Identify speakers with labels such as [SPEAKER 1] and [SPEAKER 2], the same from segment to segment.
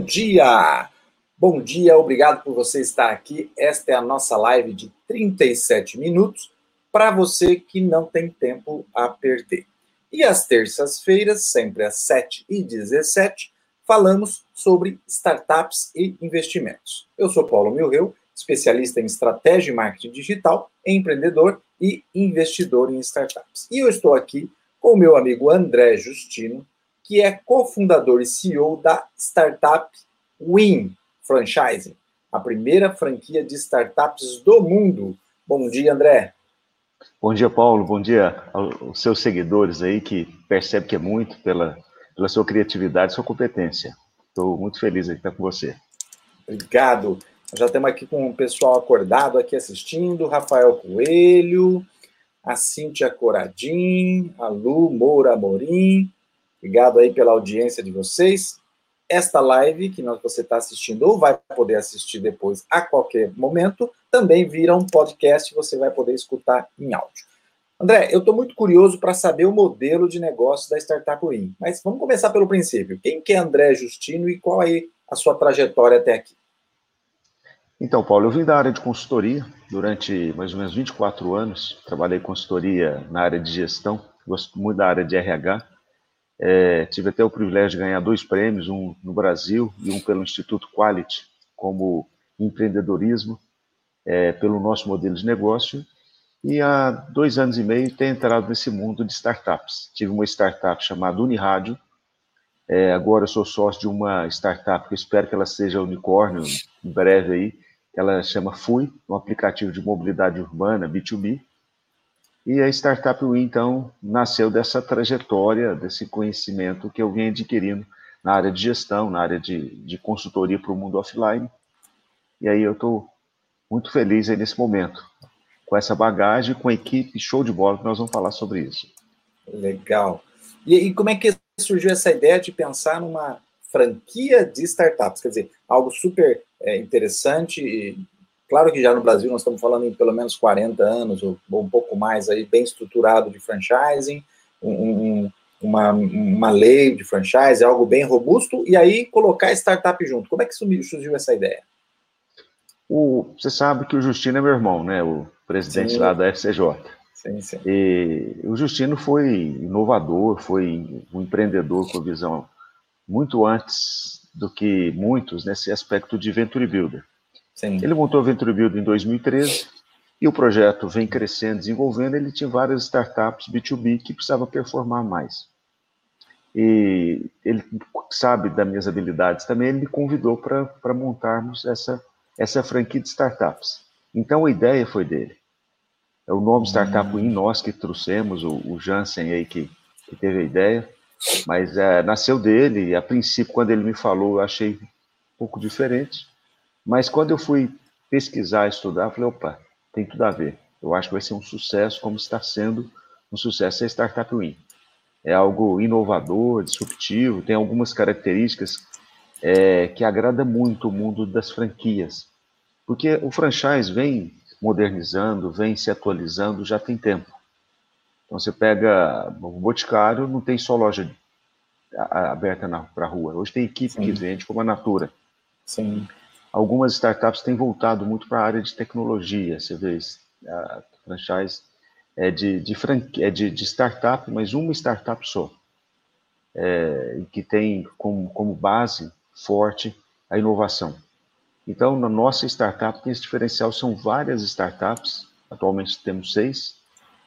[SPEAKER 1] Bom dia! Bom dia, obrigado por você estar aqui. Esta é a nossa live de 37 minutos para você que não tem tempo a perder. E às terças-feiras, sempre às 7h17, falamos sobre startups e investimentos. Eu sou Paulo Milreu, especialista em estratégia e marketing digital, empreendedor e investidor em startups. E eu estou aqui com o meu amigo André Justino, que é cofundador e CEO da startup Win Franchising, a primeira franquia de startups do mundo. Bom dia, André.
[SPEAKER 2] Bom dia, Paulo. Bom dia aos seus seguidores aí, que percebe que é muito pela, pela sua criatividade e sua competência. Estou muito feliz de estar com você.
[SPEAKER 1] Obrigado. Já estamos aqui com o pessoal acordado aqui assistindo, Rafael Coelho, a Cíntia Coradim, a Lu Moura Morim, Obrigado aí pela audiência de vocês. Esta live que você está assistindo ou vai poder assistir depois a qualquer momento, também vira um podcast, você vai poder escutar em áudio. André, eu estou muito curioso para saber o modelo de negócio da Startup Win, mas vamos começar pelo princípio. Quem que é André Justino e qual é a sua trajetória até aqui?
[SPEAKER 2] Então, Paulo, eu vim da área de consultoria durante mais ou menos 24 anos. Trabalhei consultoria na área de gestão, gosto muito da área de RH. É, tive até o privilégio de ganhar dois prêmios, um no Brasil e um pelo Instituto Quality, como empreendedorismo, é, pelo nosso modelo de negócio. E há dois anos e meio tenho entrado nesse mundo de startups. Tive uma startup chamada Unirádio. É, agora sou sócio de uma startup que espero que ela seja unicórnio em breve aí. Ela chama Fui, um aplicativo de mobilidade urbana B2B. E a Startup Win, então, nasceu dessa trajetória, desse conhecimento que eu venho adquirindo na área de gestão, na área de, de consultoria para o mundo offline. E aí eu estou muito feliz nesse momento, com essa bagagem, com a equipe show de bola, que nós vamos falar sobre isso.
[SPEAKER 1] Legal. E, e como é que surgiu essa ideia de pensar numa franquia de startups? Quer dizer, algo super é, interessante, Claro que já no Brasil nós estamos falando em pelo menos 40 anos, ou, ou um pouco mais, aí, bem estruturado de franchising, um, uma, uma lei de franchise, algo bem robusto, e aí colocar startup junto. Como é que surgiu essa ideia?
[SPEAKER 2] O, você sabe que o Justino é meu irmão, né? O presidente sim. lá da FCJ. Sim, sim. E o Justino foi inovador, foi um empreendedor com visão muito antes do que muitos nesse aspecto de Venture Builder. Sim. Ele montou a Venture Build em 2013 e o projeto vem crescendo, desenvolvendo. Ele tinha várias startups B2B que precisava performar mais. E ele sabe das minhas habilidades também, ele me convidou para montarmos essa, essa franquia de startups. Então a ideia foi dele. É o nome Startup Win, nós que trouxemos, o, o Jansen aí que, que teve a ideia, mas é, nasceu dele, a princípio, quando ele me falou, eu achei um pouco diferente, mas quando eu fui pesquisar, estudar, eu falei, opa, tem tudo a ver. Eu acho que vai ser um sucesso, como está sendo um sucesso a Startup Win. É algo inovador, disruptivo, tem algumas características é, que agrada muito o mundo das franquias. Porque o franchise vem modernizando, vem se atualizando já tem tempo. Então você pega o Boticário, não tem só loja aberta para a rua. Hoje tem equipe Sim. que vende, como a Natura. Sim algumas startups têm voltado muito para a área de tecnologia. Você vê, a franchise é de, de, é de, de startup, mas uma startup só, é, que tem como, como base forte a inovação. Então, na nossa startup tem esse diferencial, são várias startups, atualmente temos seis,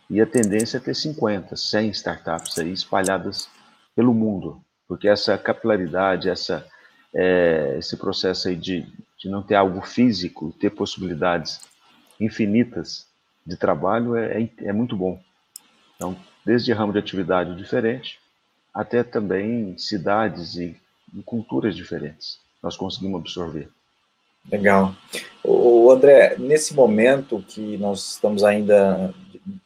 [SPEAKER 2] e a tendência é ter 50, 100 startups aí espalhadas pelo mundo, porque essa capilaridade, essa, é, esse processo aí de, de não ter algo físico, ter possibilidades infinitas de trabalho é, é, é muito bom. Então, desde ramo de atividade diferente até também cidades e, e culturas diferentes, nós conseguimos absorver.
[SPEAKER 1] Legal. O André, nesse momento que nós estamos ainda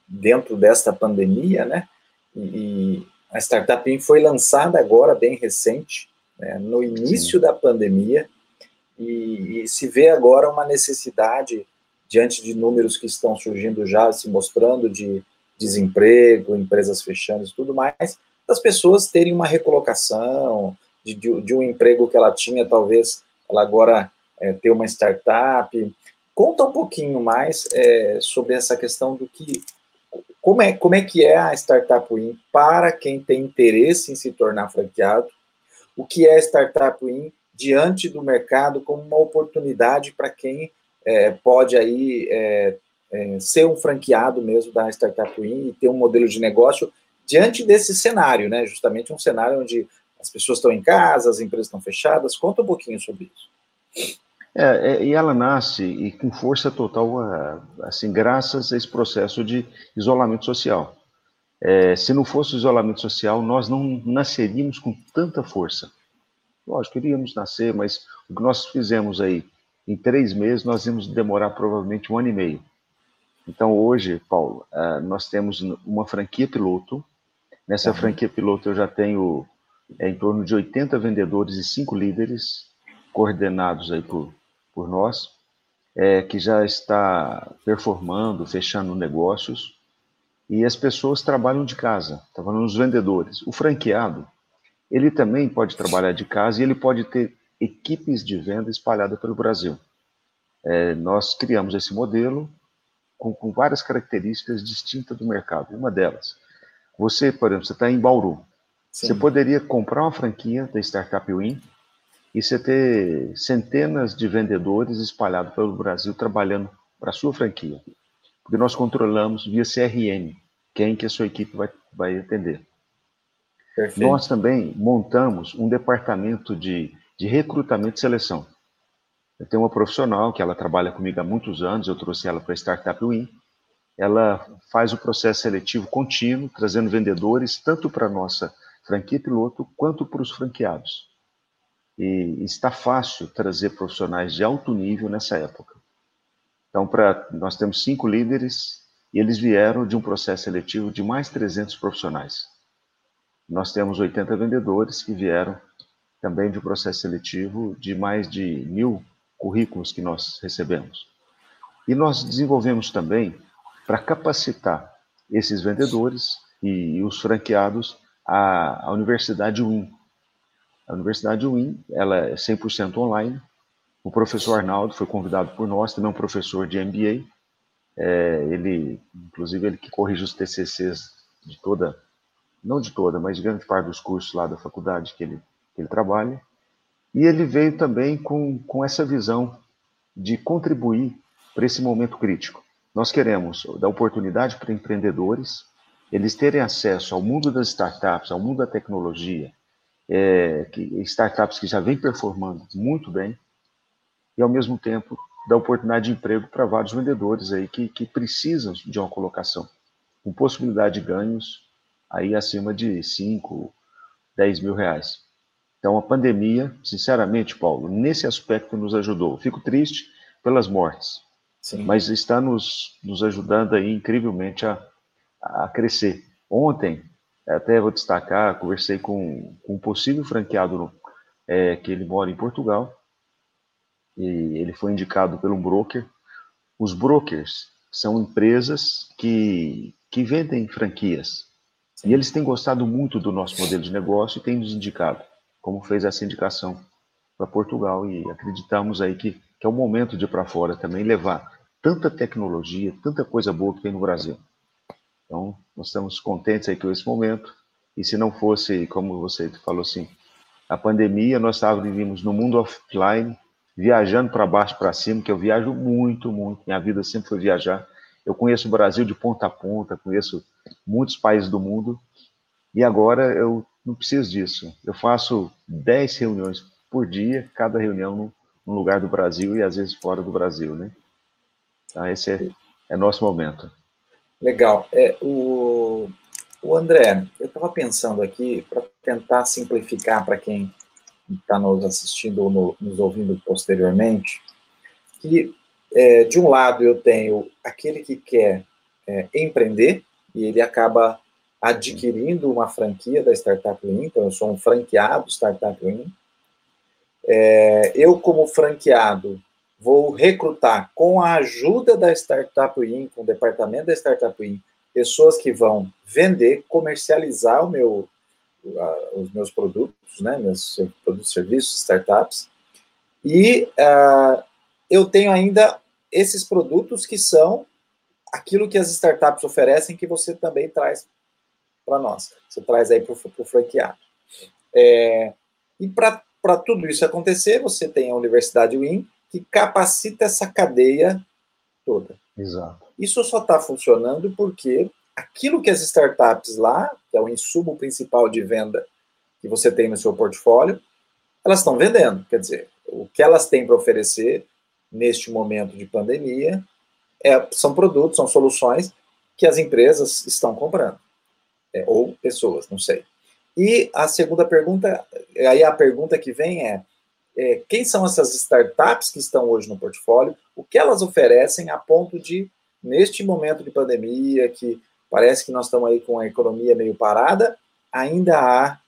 [SPEAKER 1] dentro desta pandemia, né? E a Startup foi lançada agora, bem recente, né, no início Sim. da pandemia, e, e se vê agora uma necessidade, diante de números que estão surgindo já, se mostrando de desemprego, empresas fechando e tudo mais, das pessoas terem uma recolocação, de, de, um emprego que ela tinha, talvez ela agora é, ter uma startup. Conta um pouquinho mais é, sobre essa questão do que como é, como é que é a Startup Win para quem tem interesse em se tornar franqueado? O que é Startup Win diante do mercado como uma oportunidade para quem é, pode aí é, é, ser um franqueado mesmo da Startup Win e ter um modelo de negócio diante desse cenário, né? Justamente um cenário onde as pessoas estão em casa, as empresas estão fechadas. Conta um pouquinho sobre isso.
[SPEAKER 2] É, é, e ela nasce e com força total, assim, graças a esse processo de isolamento social. É, se não fosse o isolamento social, nós não nasceríamos com tanta força. Lógico, iríamos nascer, mas o que nós fizemos aí, em três meses, nós íamos demorar provavelmente um ano e meio. Então, hoje, Paulo, é, nós temos uma franquia piloto. Nessa uhum. franquia piloto, eu já tenho é, em torno de 80 vendedores e cinco líderes coordenados aí por por nós, é, que já está performando, fechando negócios, e as pessoas trabalham de casa, trabalham nos vendedores. O franqueado, ele também pode trabalhar de casa e ele pode ter equipes de venda espalhadas pelo Brasil. É, nós criamos esse modelo com, com, várias características distintas do mercado. Uma delas, você, por exemplo, você está em Bauru. Sim. Você poderia comprar uma franquia da Startup Win e você ter centenas de vendedores espalhados pelo Brasil trabalhando para a sua franquia. Porque nós controlamos via CRM quem que a sua equipe vai, vai atender. Perfeito. Nós também montamos um departamento de, de recrutamento e seleção. Eu tenho uma profissional que ela trabalha comigo há muitos anos, eu trouxe ela para a Startup Win. Ela faz o processo seletivo contínuo, trazendo vendedores tanto para a nossa franquia piloto quanto para os franqueados e está fácil trazer profissionais de alto nível nessa época. Então, pra, nós temos cinco líderes e eles vieram de um processo seletivo de mais 300 profissionais. Nós temos 80 vendedores que vieram também de um processo seletivo de mais de mil currículos que nós recebemos. E nós desenvolvemos também, para capacitar esses vendedores e, os franqueados, a, a Universidade WIN, a Universidade Win, ela é 100% online. O professor Arnaldo foi convidado por nós, também é um professor de MBA. É, ele, inclusive, ele que corrige os TCCs de toda, não de toda, mas de grande parte dos cursos lá da faculdade que ele, que ele trabalha. E ele veio também com, com essa visão de contribuir para esse momento crítico. Nós queremos dar oportunidade para empreendedores, eles terem acesso ao mundo das startups, ao mundo da tecnologia, é, que, startups que já vêm performando muito bem, e ao mesmo tempo dá oportunidade de emprego para vários vendedores aí que, que precisam de uma colocação, com possibilidade de ganhos aí acima de 5, 10 mil reais. Então a pandemia, sinceramente, Paulo, nesse aspecto nos ajudou. Fico triste pelas mortes, Sim. mas está nos, nos ajudando aí incrivelmente a, a crescer. Ontem, até vou destacar, conversei com, com um possível franqueado é, que ele mora em Portugal e ele foi indicado um broker. Os brokers são empresas que, que vendem franquias e eles têm gostado muito do nosso modelo de negócio e têm nos indicado, como fez essa indicação para Portugal e acreditamos aí que, que é o momento de ir para fora também levar tanta tecnologia, tanta coisa boa que tem no Brasil. Então, nós estamos contentes aí com esse momento. E se não fosse, como você falou assim, a pandemia, nós estávamos no mundo offline, viajando para baixo, para cima, que eu viajo muito, muito. Minha vida sempre foi viajar. Eu conheço o Brasil de ponta a ponta, conheço muitos países do mundo. E agora eu não preciso disso. Eu faço 10 reuniões por dia, cada reunião num lugar do Brasil e às vezes fora do Brasil, né? Então, esse é, é nosso momento.
[SPEAKER 1] Legal. É, o, o André, eu estava pensando aqui, para tentar simplificar para quem está nos assistindo ou no, nos ouvindo posteriormente, que é, de um lado eu tenho aquele que quer é, empreender e ele acaba adquirindo uma franquia da Startup Win, então eu sou um franqueado Startup Win. É, eu, como franqueado, vou recrutar com a ajuda da Startup Win, com o departamento da Startup Win, pessoas que vão vender, comercializar o meu, os meus produtos, né, meus produtos, serviços, startups, e uh, eu tenho ainda esses produtos que são aquilo que as startups oferecem que você também traz para nós. Você traz aí para o franqueado. É, e para tudo isso acontecer, você tem a Universidade Win, que capacita essa cadeia toda.
[SPEAKER 2] Exato.
[SPEAKER 1] Isso só está funcionando porque aquilo que as startups lá, que é o insumo principal de venda que você tem no seu portfólio, elas estão vendendo. Quer dizer, o que elas têm para oferecer neste momento de pandemia é, são produtos, são soluções que as empresas estão comprando. É, ou pessoas, não sei. E a segunda pergunta, aí a pergunta que vem é, é, quem são essas startups que estão hoje no portfólio, o que elas oferecem a ponto de, neste momento de pandemia, que parece que nós estamos aí com a economia meio parada, ainda há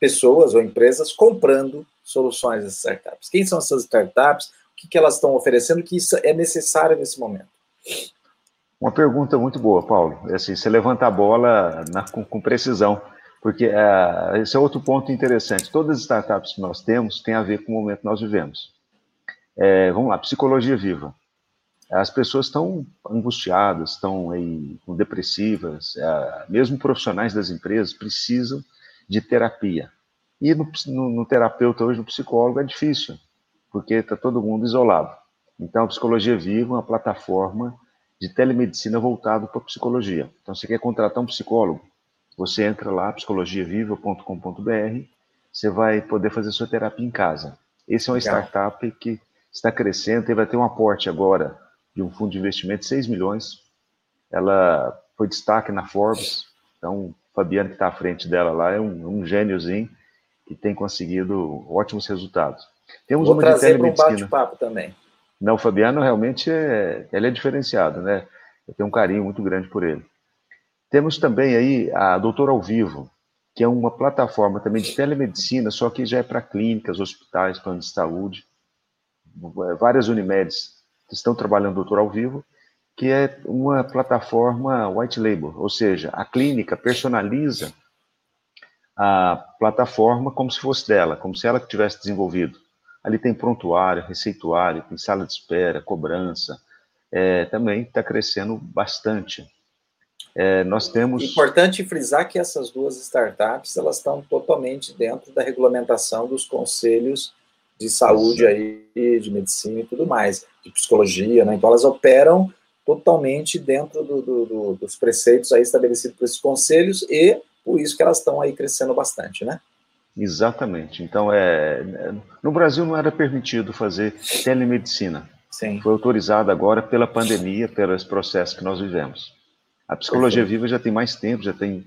[SPEAKER 1] pessoas ou empresas comprando soluções dessas startups. Quem são essas startups? O que, que elas estão oferecendo que isso é necessário nesse momento?
[SPEAKER 2] Uma pergunta muito boa, Paulo. É assim, você levanta a bola na, com, com, precisão, porque é, esse é outro ponto interessante. Todas as startups que nós temos têm a ver com o momento que nós vivemos. É, vamos lá, psicologia viva. As pessoas estão angustiadas, estão aí depressivas, é, mesmo profissionais das empresas precisam de terapia. E no, no, no terapeuta hoje, no psicólogo, é difícil, porque está todo mundo isolado. Então, a Psicologia Viva é uma plataforma de telemedicina voltado para psicologia. Então, você quer contratar um psicólogo, você entra lá, psicologiaviva.com.br, você vai poder fazer sua terapia em casa. Esse é uma Legal. startup que está crescendo e vai ter um aporte agora de um fundo de investimento de 6 milhões. Ela foi destaque na Forbes, então o Fabiano que está à frente dela lá é um, um gêniozinho que tem conseguido ótimos resultados.
[SPEAKER 1] Temos Vou uma trazer para um bate-papo também.
[SPEAKER 2] Não, o Fabiano realmente é, ele é diferenciado, né? Eu tenho um carinho muito grande por ele. Temos também aí a Doutor ao Vivo, que é uma plataforma também de telemedicina, só que já é para clínicas, hospitais, planos de saúde, várias Unimedes estão trabalhando Doutor ao Vivo, que é uma plataforma white label, ou seja, a clínica personaliza a plataforma como se fosse dela, como se ela tivesse desenvolvido. Ali tem prontuário, receituário, tem sala de espera, cobrança. É, também está crescendo bastante. É, nós temos.
[SPEAKER 1] Importante frisar que essas duas startups elas estão totalmente dentro da regulamentação dos conselhos de saúde aí, de medicina e tudo mais, de psicologia, né? Então elas operam totalmente dentro do, do, do, dos preceitos aí estabelecidos por esses conselhos e por isso que elas estão aí crescendo bastante, né?
[SPEAKER 2] Exatamente. Então, é, no Brasil não era permitido fazer telemedicina.
[SPEAKER 1] Sim.
[SPEAKER 2] Foi autorizado agora pela pandemia, pelos processos que nós vivemos. A psicologia Perfeito. viva já tem mais tempo, já tem,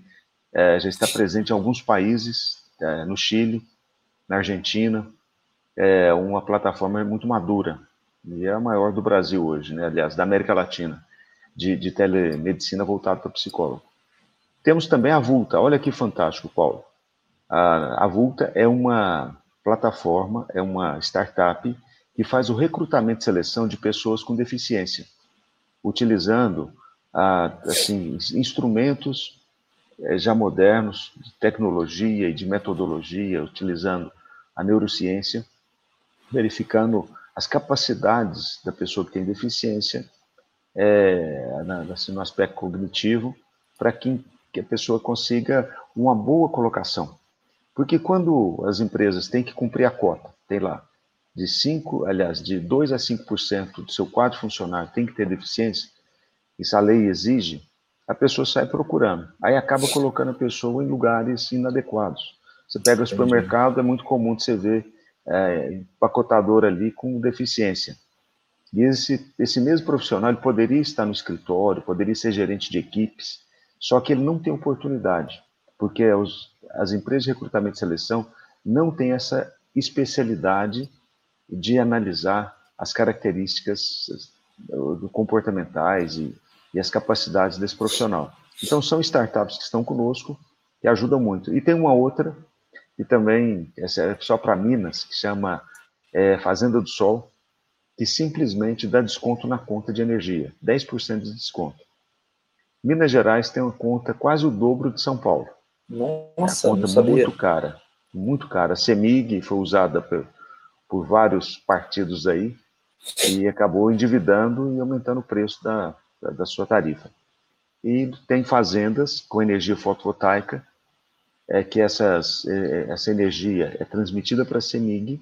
[SPEAKER 2] é, já está presente em alguns países, é, no Chile, na Argentina, é uma plataforma muito madura e é a maior do Brasil hoje, né? Aliás, da América Latina, de, de telemedicina voltada para psicólogo. Temos também a Vulta. Olha que fantástico, Paulo. A, a Vulta é uma plataforma, é uma startup que faz o recrutamento e seleção de pessoas com deficiência, utilizando assim, instrumentos eh, já modernos de tecnologia e de metodologia, utilizando a neurociência, verificando as capacidades da pessoa que tem deficiência é, assim, no aspecto cognitivo, para que que a pessoa consiga uma boa colocação. Porque quando as empresas têm que cumprir a cota, tem lá, de 5, aliás, de 2 a 5% do seu quadro funcionário tem que ter deficiência, isso a lei exige, a pessoa sai procurando. Aí acaba colocando a pessoa em lugares inadequados. Você pega o supermercado, é muito comum você ver é, empacotador ali com deficiência. E esse, esse mesmo profissional poderia estar no escritório, poderia ser gerente de equipes, só que ele não tem oportunidade, porque os, as empresas de recrutamento e seleção não têm essa especialidade de analisar as características comportamentais e, e as capacidades desse profissional. Então, são startups que estão conosco e ajudam muito. E tem uma outra, que também essa é só para Minas, que chama é, Fazenda do Sol, que simplesmente dá desconto na conta de energia, 10% de desconto. Minas Gerais tem uma conta quase o dobro de São Paulo. Nossa, a conta não sabia. muito cara, muito cara. A CEMIG foi usada por, por vários partidos aí e acabou endividando e aumentando o preço da, da, da sua tarifa. E tem fazendas com energia fotovoltaica é que essas, é, essa energia é transmitida para a CEMIG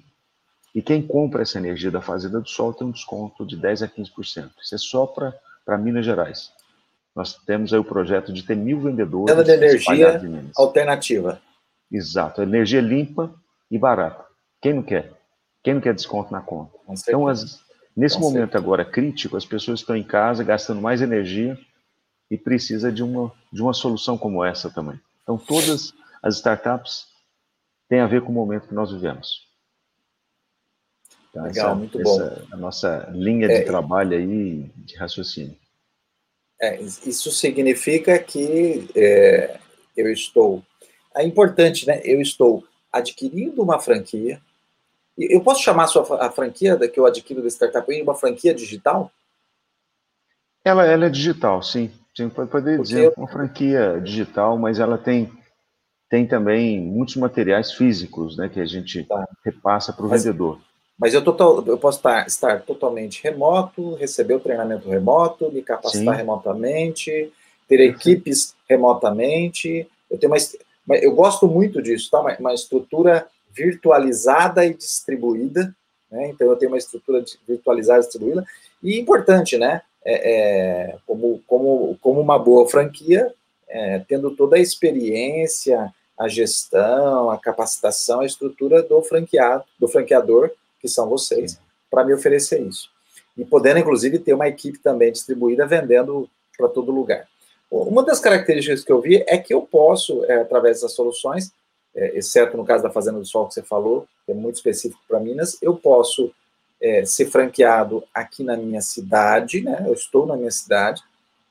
[SPEAKER 2] e quem compra essa energia da Fazenda do Sol tem um desconto de 10% a 15%. Isso é só para Minas Gerais. Nós temos aí o projeto de ter mil vendedores.
[SPEAKER 1] Venda de energia alternativa.
[SPEAKER 2] Exato, energia limpa e barata. Quem não quer? Quem não quer desconto na conta? Então, as, nesse Com momento certeza. agora crítico, as pessoas estão em casa gastando mais energia e precisa de uma, de uma solução como essa também. Então, todas as startups têm a ver com o momento que nós vivemos.
[SPEAKER 1] Então, Legal, essa, muito bom. Essa,
[SPEAKER 2] a nossa linha de é, trabalho aí, de raciocínio.
[SPEAKER 1] É, isso significa que é, eu estou. É importante, né? Eu estou adquirindo uma franquia. Eu posso chamar a, sua, a franquia que eu adquiro da Startup uma franquia digital?
[SPEAKER 2] Ela, ela é digital, sim. Sim, pode poder dizer eu... uma franquia digital, mas ela tem tem também muitos materiais físicos, né, que a gente tá. repassa para o vendedor.
[SPEAKER 1] Mas eu, total, eu posso estar, estar totalmente remoto, receber o treinamento remoto, me capacitar Sim. remotamente, ter equipes remotamente. Eu tenho uma, eu gosto muito disso, tá? Uma, uma estrutura virtualizada e distribuída. Né? Então eu tenho uma estrutura virtualizada e distribuída. E importante, né? É, é, como, como, como uma boa franquia, é, tendo toda a experiência, a gestão, a capacitação, a estrutura do franqueado, do franqueador que são vocês, para me oferecer isso. E podendo, inclusive, ter uma equipe também distribuída vendendo para todo lugar. Uma das características que eu vi é que eu posso, é, através das soluções, é, exceto no caso da Fazenda do Sol que você falou, que é muito específico para Minas, eu posso é, ser franqueado aqui na minha cidade, né? Eu estou na minha cidade,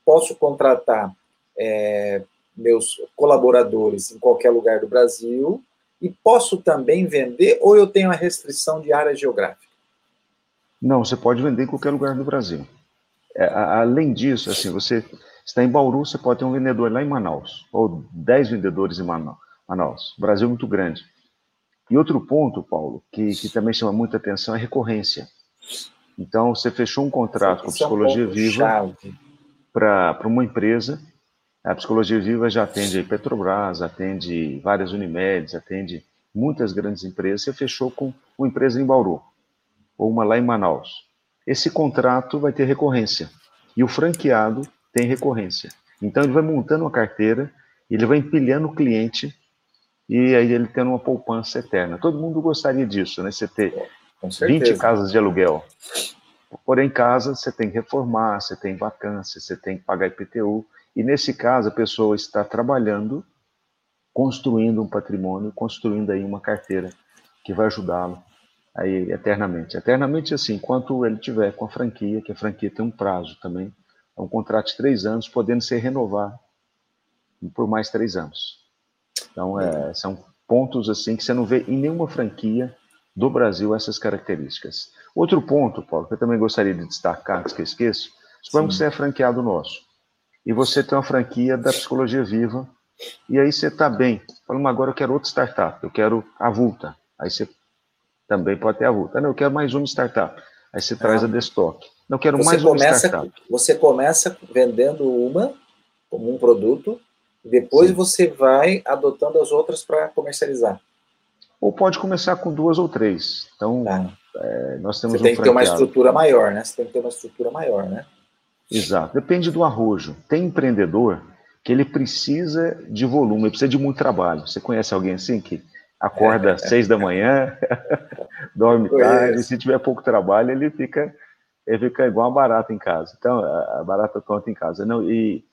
[SPEAKER 1] posso contratar é, meus colaboradores em qualquer lugar do Brasil, e posso também vender ou eu tenho a restrição de área geográfica?
[SPEAKER 2] Não, você pode vender em qualquer lugar do Brasil. É, além disso, assim, você está em Bauru, você pode ter um vendedor lá em Manaus, ou 10 vendedores em Manaus. O Brasil é muito grande. E outro ponto, Paulo, que, que também chama muita atenção é recorrência. Então, você fechou um contrato Sim, com a Psicologia é um Viva para uma empresa a Psicologia Viva já atende Petrobras, atende várias Unimedes, atende muitas grandes empresas. Você fechou com uma empresa em Bauru, ou uma lá em Manaus. Esse contrato vai ter recorrência. E o franqueado tem recorrência. Então ele vai montando uma carteira, ele vai empilhando o cliente e aí ele tendo uma poupança eterna. Todo mundo gostaria disso, né? Você ter 20 casas de aluguel. Porém, casa você tem que reformar, você tem vacância, você tem que pagar IPTU. E nesse caso, a pessoa está trabalhando, construindo um patrimônio, construindo aí uma carteira que vai ajudá-lo aí eternamente. Eternamente, assim, enquanto ele tiver com a franquia, que a franquia tem um prazo também, é um contrato de três anos, podendo ser renovado por mais três anos. Então, é, são pontos assim que você não vê em nenhuma franquia do Brasil essas características. Outro ponto, Paulo, que eu também gostaria de destacar, antes que eu esqueça, suponhamos que você é franqueado nosso e você tem uma franquia da Psicologia Viva, e aí você está bem. Falando, agora eu quero outra startup, eu quero a Vulta. Aí você também pode ter a Vulta. Não, eu quero mais uma startup. Aí você ah. traz a Destock. Não, eu quero você mais começa, uma startup.
[SPEAKER 1] Você começa vendendo uma, como um produto, e depois Sim. você vai adotando as outras para comercializar.
[SPEAKER 2] Ou pode começar com duas ou três. Então, ah. é, nós temos
[SPEAKER 1] Você tem um que ter uma estrutura maior, né? Você tem que ter uma estrutura maior, né?
[SPEAKER 2] Exato. Depende do arrojo. Tem empreendedor que ele precisa de volume, ele precisa de muito trabalho. Você conhece alguém assim que acorda às seis da manhã, dorme tarde, e se tiver pouco trabalho, ele fica, ele fica igual uma barata em casa. Então, a barata tonta em casa. Não, e,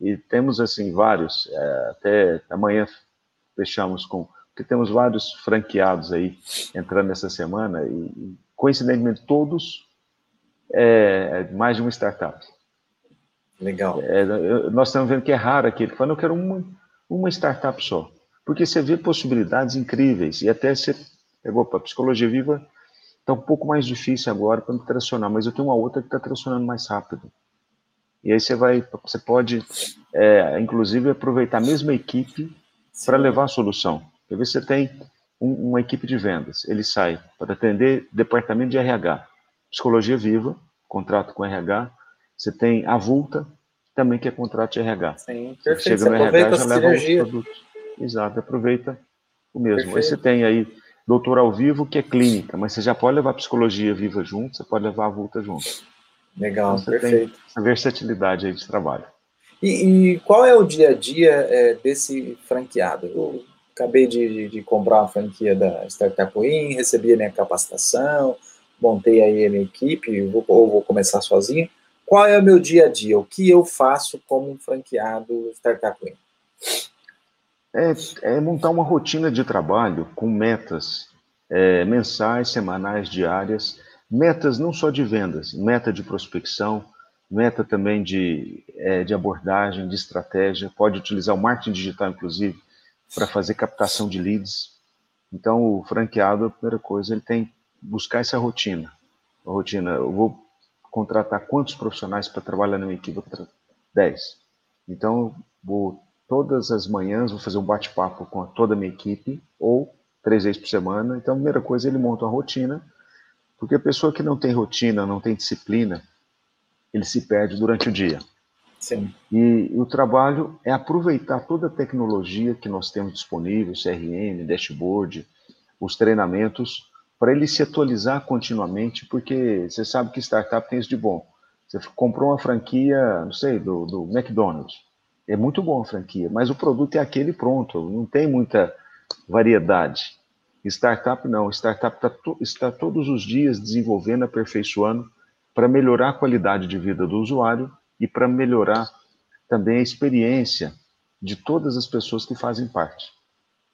[SPEAKER 2] e temos, assim, vários, é, até amanhã fechamos com, porque temos vários franqueados aí entrando essa semana, e coincidentemente todos é, mais de uma startup.
[SPEAKER 1] Legal.
[SPEAKER 2] É, nós estamos vendo que é raro aqui. Ele fala, eu quero uma, uma startup só. Porque você vê possibilidades incríveis. E até você pegou para Psicologia Viva, está um pouco mais difícil agora para me tracionar, mas eu tenho uma outra que está tracionando mais rápido. E aí você vai, você pode, é, inclusive, aproveitar a mesma equipe para levar a solução. Às vezes você tem um, uma equipe de vendas, ele sai para atender departamento de RH, psicologia viva, contrato com RH, você tem a Vulta, também que é contrato de RH.
[SPEAKER 1] Sim, perfeito. Você chega no RH já leva os produtos.
[SPEAKER 2] Exato, aproveita o mesmo. Perfeito. Aí você tem aí doutor ao vivo, que é clínica, mas você já pode levar psicologia viva junto, você pode levar a Vulta junto.
[SPEAKER 1] Legal, então, perfeito.
[SPEAKER 2] essa versatilidade aí de trabalho.
[SPEAKER 1] E, e, qual é o dia a dia é, desse franqueado? Eu acabei de, de, comprar uma franquia da Startup Win, recebi a minha capacitação, montei aí a minha equipe, vou, ou vou começar sozinho. Qual é o meu dia a dia? O que eu faço como um franqueado Startup Win?
[SPEAKER 2] É, é, montar uma rotina de trabalho com metas é, mensais, semanais, diárias, metas não só de vendas, meta de prospecção, meta também de, é, de abordagem, de estratégia, pode utilizar o marketing digital, inclusive, para fazer captação de leads. Então, o franqueado, a primeira coisa, ele tem buscar essa rotina. A rotina, eu vou contratar quantos profissionais para trabalhar na minha equipe? 10. Então, vou todas as manhãs vou fazer um bate-papo com toda a minha equipe, ou três vezes por semana. Então, a primeira coisa, ele monta uma rotina, porque a pessoa que não tem rotina, não tem disciplina, ele se perde durante o dia.
[SPEAKER 1] Sim.
[SPEAKER 2] E, o trabalho é aproveitar toda a tecnologia que nós temos disponível, CRM, dashboard, os treinamentos, para ele se atualizar continuamente, porque você sabe que startup tem isso de bom. Você comprou uma franquia, não sei, do, do McDonald's. É muito bom a franquia, mas o produto é aquele pronto, não tem muita variedade. Startup não, startup tá to, está todos os dias desenvolvendo, aperfeiçoando para melhorar a qualidade de vida do usuário e para melhorar também a experiência de todas as pessoas que fazem parte.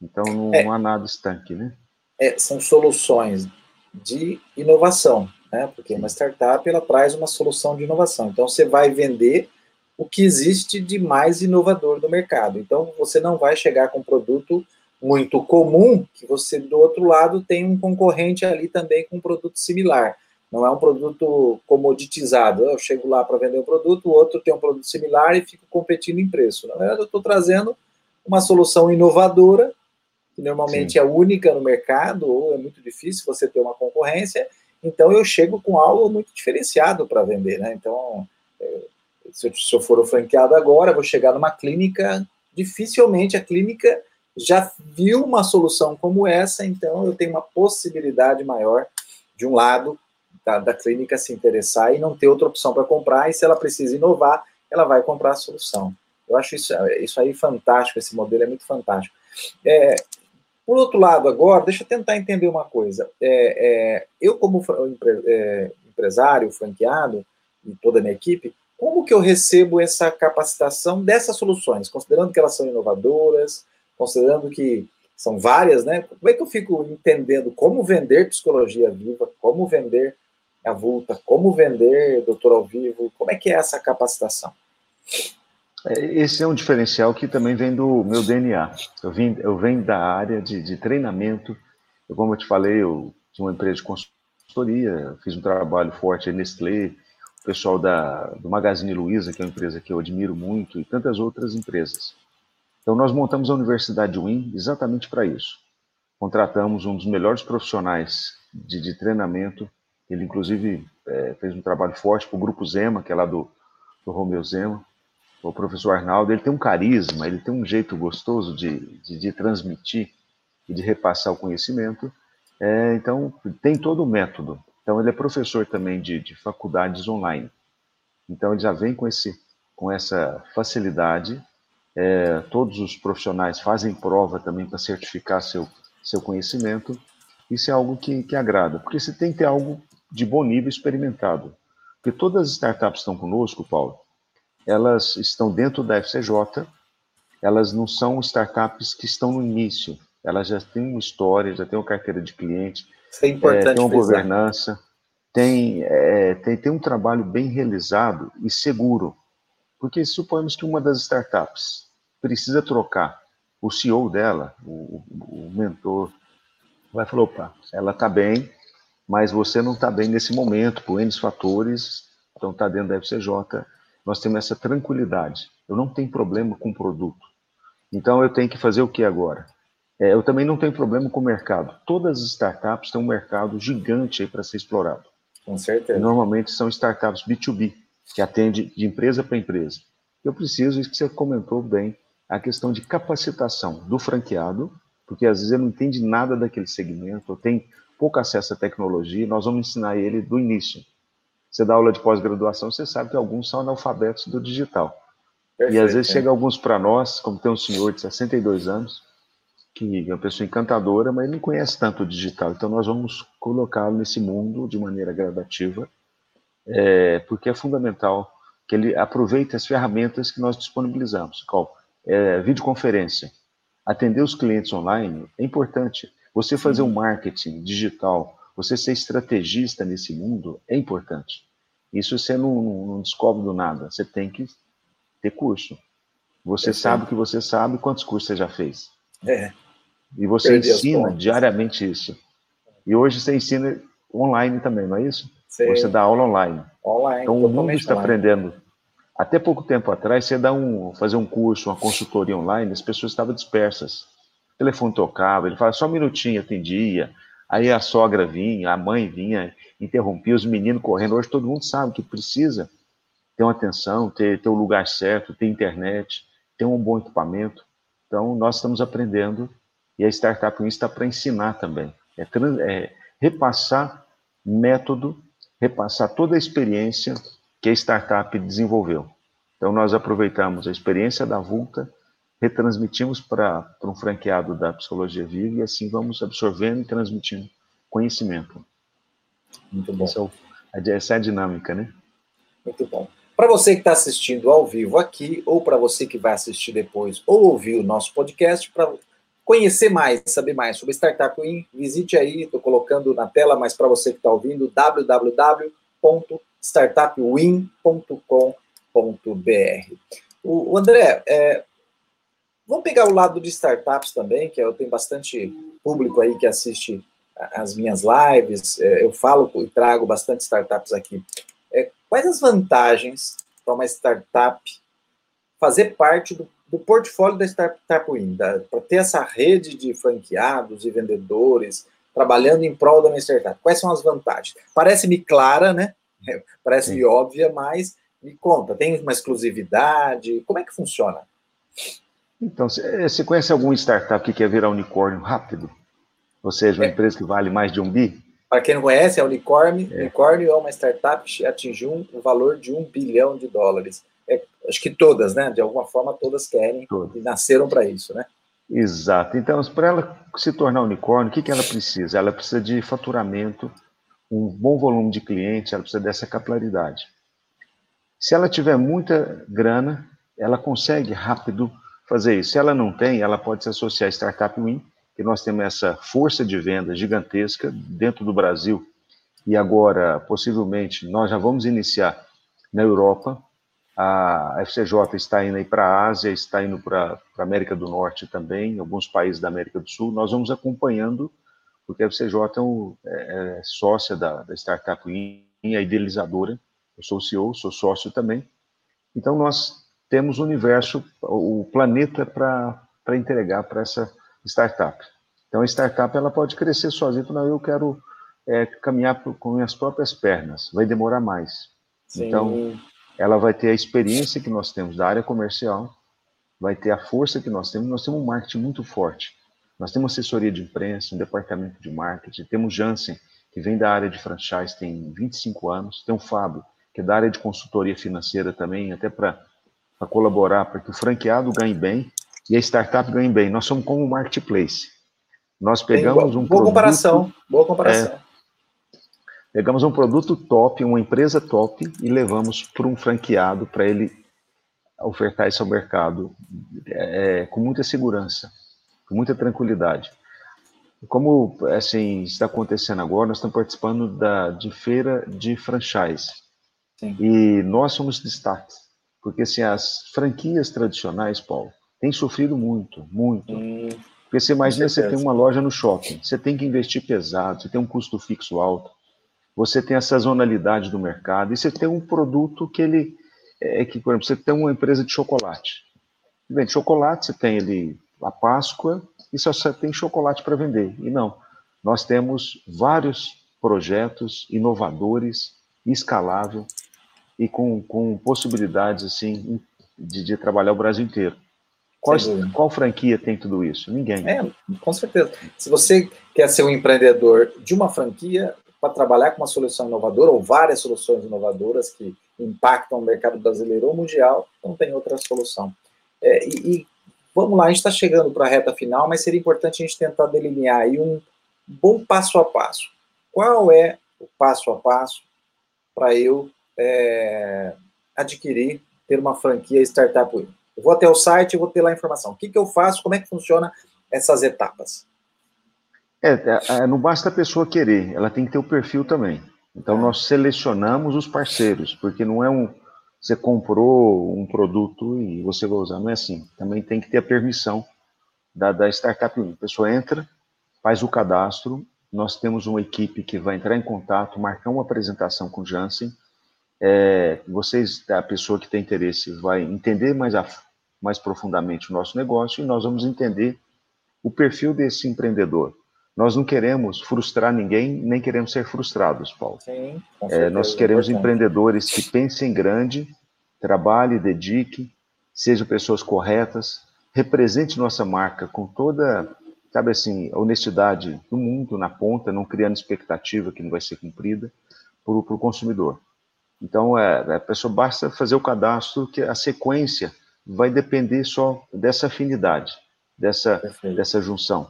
[SPEAKER 2] Então não, é, não há nada estanque, né?
[SPEAKER 1] É, são soluções de inovação, né? Porque uma startup ela traz uma solução de inovação. Então você vai vender o que existe de mais inovador no mercado. Então você não vai chegar com um produto muito comum que você do outro lado tem um concorrente ali também com um produto similar. Não é um produto comoditizado. Eu chego lá para vender um produto, o outro tem um produto similar e fico competindo em preço. Na verdade, eu estou trazendo uma solução inovadora, que normalmente Sim. é única no mercado, ou é muito difícil você ter uma concorrência. Então, eu chego com algo muito diferenciado para vender. Né? Então, é, se eu, se eu for o franqueado agora, vou chegar numa clínica, dificilmente a clínica já viu uma solução como essa, então eu tenho uma possibilidade maior, de um lado, da, da clínica se interessar e não ter outra opção para comprar, e se ela precisa inovar, ela vai comprar a solução. Eu acho isso, isso aí fantástico, esse modelo é muito fantástico. É, por outro lado, agora, deixa eu tentar entender uma coisa. É, é, eu, como é, empresário, franqueado, e toda a minha equipe, como que eu recebo essa capacitação dessas soluções, considerando que elas são inovadoras, considerando que são várias, né? Como é que eu fico entendendo como vender psicologia viva, como vender a Vulta, como vender doutor ao vivo, como é que é essa capacitação?
[SPEAKER 2] É, esse é um diferencial que também vem do meu DNA. Eu, vim, eu venho da área de, de treinamento. Eu, como eu te falei, eu tinha uma empresa de consultoria, fiz um trabalho forte aí Nestlé, o pessoal da, do Magazine Luiza, que é uma empresa que eu admiro muito, e tantas outras empresas. Então, nós montamos a Universidade Win exatamente para isso. Contratamos um dos melhores profissionais de, de treinamento ele, inclusive, é, fez um trabalho forte para o Grupo Zema, que é lá do, do Romeu Zema. O professor Arnaldo, ele tem um carisma, ele tem um jeito gostoso de, de, de transmitir e de repassar o conhecimento. É, então, tem todo o método. Então, ele é professor também de, de faculdades online. Então, ele já vem com, esse, com essa facilidade. É, todos os profissionais fazem prova também para certificar seu, seu conhecimento. Isso é algo que, que agrada, porque você tem que ter algo de bom nível experimentado. Porque todas as startups que estão conosco, Paulo, elas estão dentro da FCJ, elas não são startups que estão no início, elas já têm uma história, já têm uma carteira de cliente,
[SPEAKER 1] é importante é,
[SPEAKER 2] tem uma governança, tem, é, tem, tem um trabalho bem realizado e seguro. Porque suponhamos que uma das startups precisa trocar. O CEO dela, o, o mentor, vai falar, opa, ela está bem, mas você não está bem nesse momento, por N fatores, então está dentro da FCJ, nós temos essa tranquilidade. Eu não tenho problema com o produto. Então eu tenho que fazer o que agora? É, eu também não tenho problema com o mercado. Todas as startups têm um mercado gigante aí para ser explorado.
[SPEAKER 1] Com certeza.
[SPEAKER 2] E normalmente são startups B2B, que atende de empresa para empresa. Eu preciso, isso que você comentou bem, a questão de capacitação do franqueado, porque às vezes ele não entende nada daquele segmento, tem pouco acesso à tecnologia, nós vamos ensinar ele do início. Você dá aula de pós-graduação, você sabe que alguns são analfabetos do digital. Perfeito, e às vezes é. chega alguns para nós, como tem um senhor de 62 anos, que é uma pessoa encantadora, mas ele não conhece tanto o digital. Então nós vamos colocá-lo nesse mundo de maneira gradativa, é, porque é fundamental que ele aproveite as ferramentas que nós disponibilizamos. Qual? É, videoconferência. Atender os clientes online é importante. Você fazer um marketing digital, você ser estrategista nesse mundo é importante. Isso você não, não descobre do nada. Você tem que ter curso. Você é sabe o que você sabe, quantos cursos você já fez.
[SPEAKER 1] É.
[SPEAKER 2] E você Perdi ensina diariamente isso. E hoje você ensina online também, não é isso? Sim. Você dá aula online.
[SPEAKER 1] Online.
[SPEAKER 2] Então o mundo está online. aprendendo. Até pouco tempo atrás, você dá um, fazer um curso, uma consultoria online, as pessoas estavam dispersas. O telefone tocava, ele falava só um minutinho, atendia. Aí a sogra vinha, a mãe vinha, interrompia os meninos correndo. Hoje todo mundo sabe que precisa ter uma atenção, ter, ter o lugar certo, ter internet, ter um bom equipamento. Então, nós estamos aprendendo e a Startup Win está para ensinar também. É, é, repassar método, repassar toda a experiência que a startup desenvolveu. Então, nós aproveitamos a experiência da Vulta, retransmitimos para um franqueado da Psicologia Viva e assim vamos absorvendo e transmitindo conhecimento.
[SPEAKER 1] Muito bom.
[SPEAKER 2] Essa é, essa é a dinâmica, né?
[SPEAKER 1] Muito bom. Para você que está assistindo ao vivo aqui, ou para você que vai assistir depois ou ouvir o nosso podcast, para conhecer mais, saber mais sobre Startup Win, visite aí, estou colocando na tela, mas para você que está ouvindo, www.startupwin.com.br. O, o André, é, vamos pegar o lado de startups também, que eu tenho bastante público aí que assiste as minhas lives, é, eu falo e trago bastante startups aqui. É, quais as vantagens para uma startup fazer parte do, do portfólio da Startup Win, para ter essa rede de franqueados e vendedores trabalhando em prol da minha startup? Quais são as vantagens? Parece-me clara, né? Parece-me óbvia, mas me conta, tem uma exclusividade? Como é que funciona?
[SPEAKER 2] Então, você conhece algum startup que quer virar unicórnio rápido? Ou seja, uma é. empresa que vale mais de um bi?
[SPEAKER 1] Para quem não conhece, a Unicórnio, é. Unicórnio é uma startup que atingiu um valor de um bilhão de dólares. É, acho que todas, né? De alguma forma, todas querem todas. e nasceram para isso, né?
[SPEAKER 2] Exato. Então, para ela se tornar unicórnio, o que, que ela precisa? Ela precisa de faturamento, um bom volume de clientes, ela precisa dessa capilaridade. Se ela tiver muita grana, ela consegue rápido fazer isso. Se ela não tem, ela pode se associar à Startup Win, que nós temos essa força de venda gigantesca dentro do Brasil e agora, possivelmente, nós já vamos iniciar na Europa. A FCJ está indo para a Ásia, está indo para a América do Norte também, alguns países da América do Sul. Nós vamos acompanhando, porque a FCJ é, um, é, é sócia da, da Startup Win, a idealizadora. Eu sou CEO, sou sócio também. Então, nós temos o universo, o planeta para entregar para essa startup. Então, a startup ela pode crescer sozinha. Não, eu quero é, caminhar com minhas próprias pernas. Vai demorar mais. Sim. Então, ela vai ter a experiência que nós temos da área comercial, vai ter a força que nós temos. Nós temos um marketing muito forte. Nós temos assessoria de imprensa, um departamento de marketing. Temos Jansen, que vem da área de franchise, tem 25 anos. Tem o Fábio, que é da área de consultoria financeira também, até para colaborar para que o franqueado ganhe bem e a startup ganhe bem. Nós somos como um marketplace. Nós pegamos um boa produto,
[SPEAKER 1] comparação, boa comparação. É,
[SPEAKER 2] pegamos um produto top, uma empresa top e levamos para um franqueado para ele ofertar isso ao mercado é, com muita segurança, com muita tranquilidade. Como assim está acontecendo agora, nós estamos participando da de feira de franchise Sim. e nós somos destaques, porque assim, as franquias tradicionais, Paulo, tem sofrido muito, muito. Hum, Porque você imagina, você tem uma loja no shopping, você tem que investir pesado, você tem um custo fixo alto, você tem a sazonalidade do mercado, e você tem um produto que ele, é que, por exemplo, você tem uma empresa de chocolate. vende chocolate, você tem ali a Páscoa e só tem chocolate para vender. E não, nós temos vários projetos inovadores, escalável e com, com possibilidades assim de, de trabalhar o Brasil inteiro. Qual, qual, franquia tem tudo isso? Ninguém.
[SPEAKER 1] É, com certeza. Se você quer ser um empreendedor de uma franquia para trabalhar com uma solução inovadora ou várias soluções inovadoras que impactam o mercado brasileiro ou mundial, não tem outra solução. É, e, e, vamos lá, a gente está chegando para a reta final, mas seria importante a gente tentar delinear aí um bom passo a passo. Qual é o passo a passo para eu é, adquirir, ter uma franquia Startup Win? Eu vou até o site vou ter lá a informação. O que, que eu faço? Como é que funciona essas etapas?
[SPEAKER 2] É, é, é, não basta a pessoa querer, ela tem que ter o perfil também. Então nós selecionamos os parceiros, porque não é um você comprou um produto e você vai usar, não é assim. Também tem que ter a permissão da, da startup. A pessoa entra, faz o cadastro, nós temos uma equipe que vai entrar em contato, marcar uma apresentação com o Jansen. É, vocês, a pessoa que tem interesse, vai entender mais a, mais profundamente o nosso negócio e nós vamos entender o perfil desse empreendedor. Nós não queremos frustrar ninguém, nem queremos ser frustrados, Paulo. Sim, é, nós queremos é empreendedores que pensem grande, trabalhe, dedique, sejam pessoas corretas, represente nossa marca com toda, sabe assim, honestidade do mundo na ponta, não criando expectativa que não vai ser cumprida para o consumidor. Então, é, a pessoa basta fazer o cadastro, que a sequência vai depender só dessa afinidade, dessa, dessa junção,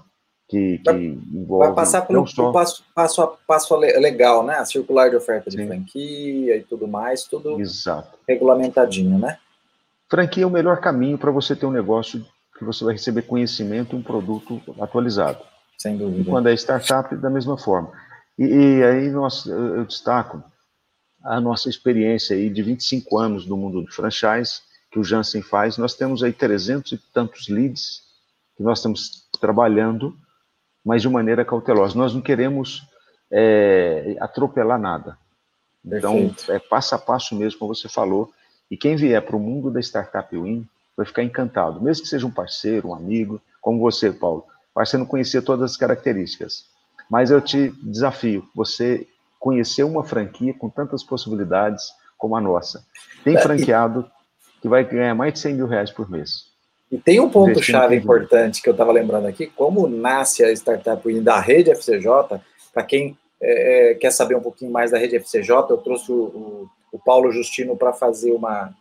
[SPEAKER 2] que, que vai, envolve...
[SPEAKER 1] Vai passar pelo só... passo, passo a passo legal, né? A circular de oferta Sim. de franquia e tudo mais, tudo Exato. regulamentadinho, né?
[SPEAKER 2] Franquia é o melhor caminho para você ter um negócio que você vai receber conhecimento e um produto atualizado.
[SPEAKER 1] Sem dúvida.
[SPEAKER 2] E quando é startup, da mesma forma. E, e aí nós, eu destaco a nossa experiência aí de 25 anos no mundo do franchise, que o Jansen faz, nós temos aí 300 e tantos leads que nós estamos trabalhando, mas de maneira cautelosa. Nós não queremos é, atropelar nada. Então, Perfeito. é passo a passo mesmo, como você falou. E quem vier para o mundo da Startup Win vai ficar encantado, mesmo que seja um parceiro, um amigo, como você, Paulo. Você não conhecer todas as características. Mas eu te desafio, você conhecer uma franquia com tantas possibilidades como a nossa. Tem é, franqueado que vai ganhar mais de 100 mil reais por mês.
[SPEAKER 1] E tem um ponto-chave importante que eu estava lembrando aqui, como nasce a startup da rede FCJ, para quem é, é, quer saber um pouquinho mais da rede FCJ, eu trouxe o, o, o Paulo Justino para fazer uma,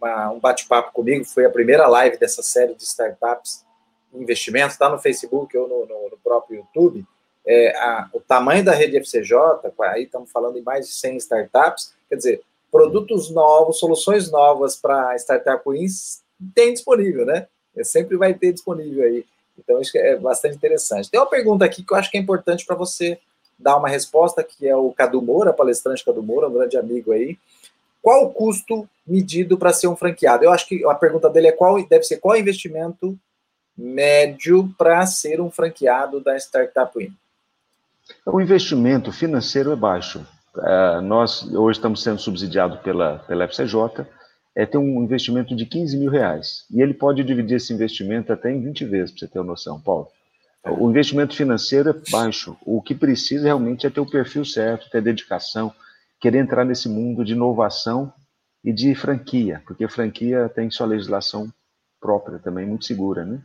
[SPEAKER 1] uma um bate-papo comigo, foi a primeira live dessa série de startups investimentos, está no Facebook ou no, no, no próprio YouTube, é, a, o tamanho da rede FCJ, aí estamos falando em mais de 100 startups, quer dizer, produtos novos, soluções novas para startup wins tem disponível, né? Sempre vai ter disponível aí. Então, isso é bastante interessante. Tem uma pergunta aqui que eu acho que é importante para você dar uma resposta, que é o Cadu Moura, palestrante Cadu Moura, um grande amigo aí. Qual o custo medido para ser um franqueado? Eu acho que a pergunta dele é qual deve ser qual investimento médio para ser um franqueado da Startup Win?
[SPEAKER 2] O investimento financeiro é baixo. É, nós hoje estamos sendo subsidiados pela, pela FCJ, é, tem um investimento de 15 mil reais. E ele pode dividir esse investimento até em 20 vezes, para você ter uma noção, Paulo. O investimento financeiro é baixo. O que precisa realmente é ter o perfil certo, ter dedicação, querer entrar nesse mundo de inovação e de franquia, porque franquia tem sua legislação própria também, muito segura, né?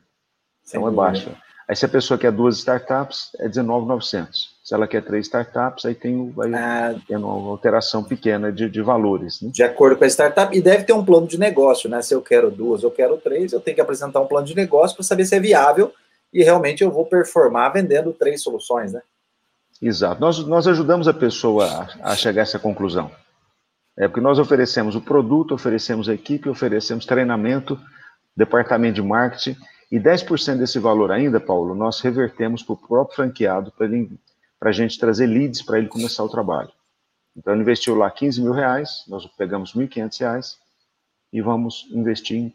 [SPEAKER 2] Então é baixo. Aí se a pessoa quer duas startups, é 19,900. Se ela quer três startups, aí tem, ah, tem uma alteração pequena de, de valores. Né?
[SPEAKER 1] De acordo com a startup, e deve ter um plano de negócio, né? Se eu quero duas, eu quero três, eu tenho que apresentar um plano de negócio para saber se é viável e realmente eu vou performar vendendo três soluções, né?
[SPEAKER 2] Exato. Nós, nós ajudamos a pessoa a, a chegar a essa conclusão. É porque nós oferecemos o produto, oferecemos a equipe, oferecemos treinamento, departamento de marketing e 10% desse valor ainda, Paulo, nós revertemos para o próprio franqueado para a gente trazer leads para ele começar o trabalho. Então, ele investiu lá 15 mil reais, nós pegamos 1.500 reais e vamos investir em,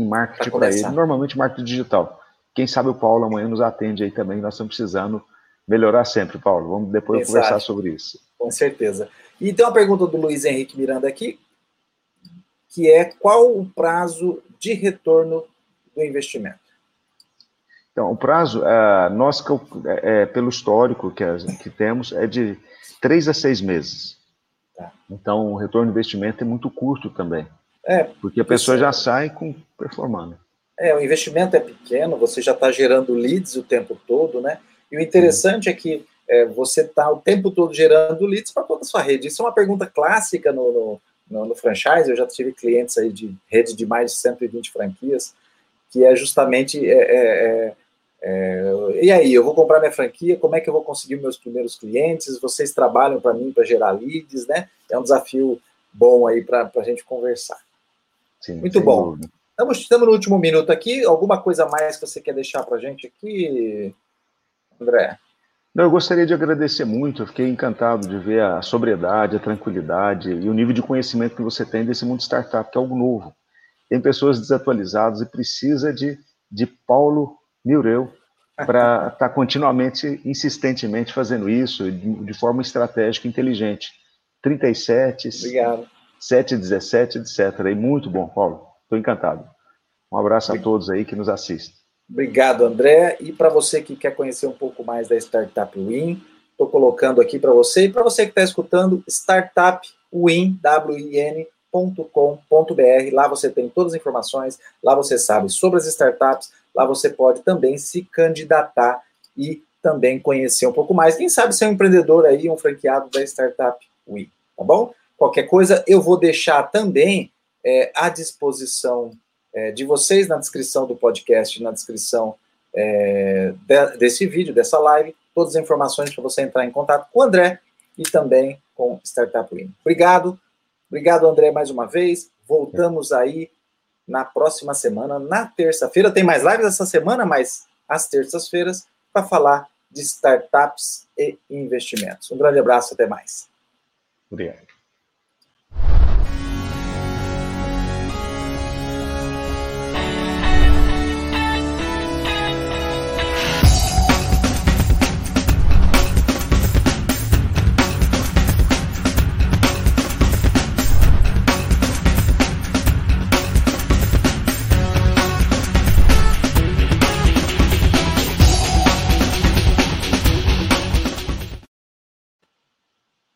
[SPEAKER 2] em marketing para ele. Normalmente, marketing digital. Quem sabe o Paulo amanhã nos atende aí também, nós estamos precisando melhorar sempre, Paulo. Vamos depois Exato. conversar sobre isso.
[SPEAKER 1] Com certeza. E tem uma pergunta do Luiz Henrique Miranda aqui, que é qual o prazo de retorno do investimento?
[SPEAKER 2] Então, o prazo, uh, nós, é, é, pelo histórico que, que temos, é de três a seis meses. Tá. Então, o retorno de investimento é muito curto também. É, porque a pessoa já sai com performando.
[SPEAKER 1] É, o investimento é pequeno, você já está gerando leads o tempo todo, né? E o interessante é que é, você está o tempo todo gerando leads para toda a sua rede. Isso é uma pergunta clássica no, no, no, no, franchise. Eu já tive clientes aí de rede de mais de 120 franquias, que é justamente é, é, é, e aí, eu vou comprar minha franquia, como é que eu vou conseguir meus primeiros clientes? Vocês trabalham para mim para gerar leads, né? É um desafio bom aí para a gente conversar. Sim, Muito bom. Estamos, estamos no último minuto aqui. Alguma coisa mais que você quer deixar para a gente aqui, André?
[SPEAKER 2] Não, eu gostaria de agradecer muito. Eu fiquei encantado de ver a sobriedade, a tranquilidade e o nível de conhecimento que você tem desse mundo startup, que é algo novo. Tem pessoas desatualizadas e precisa de, de Paulo Mireu para estar tá continuamente, insistentemente fazendo isso de, forma estratégica e inteligente. 37, Obrigado. 7, 17, etc. E muito bom, Paulo. Estou encantado. Um abraço a todos aí que nos assistem.
[SPEAKER 1] Obrigado, André. E para você que quer conhecer um pouco mais da Startup Win, estou colocando aqui para você. E para você que está escutando, startupwin.com.br. Lá você tem todas as informações, lá você sabe sobre as startups, lá você pode também se candidatar e também conhecer um pouco mais. Quem sabe ser um empreendedor aí, um franqueado da Startup Win, tá bom? Qualquer coisa, eu vou deixar também é, à disposição é, de vocês na descrição do podcast, na descrição é, de, desse vídeo, dessa live, todas as informações para você entrar em contato com o André e também com Startup Win. Obrigado, obrigado André mais uma vez. Voltamos aí na próxima semana, na terça-feira. Tem mais lives essa semana, mas às terças-feiras, para falar de startups e investimentos. Um grande abraço, até mais.
[SPEAKER 2] Obrigado.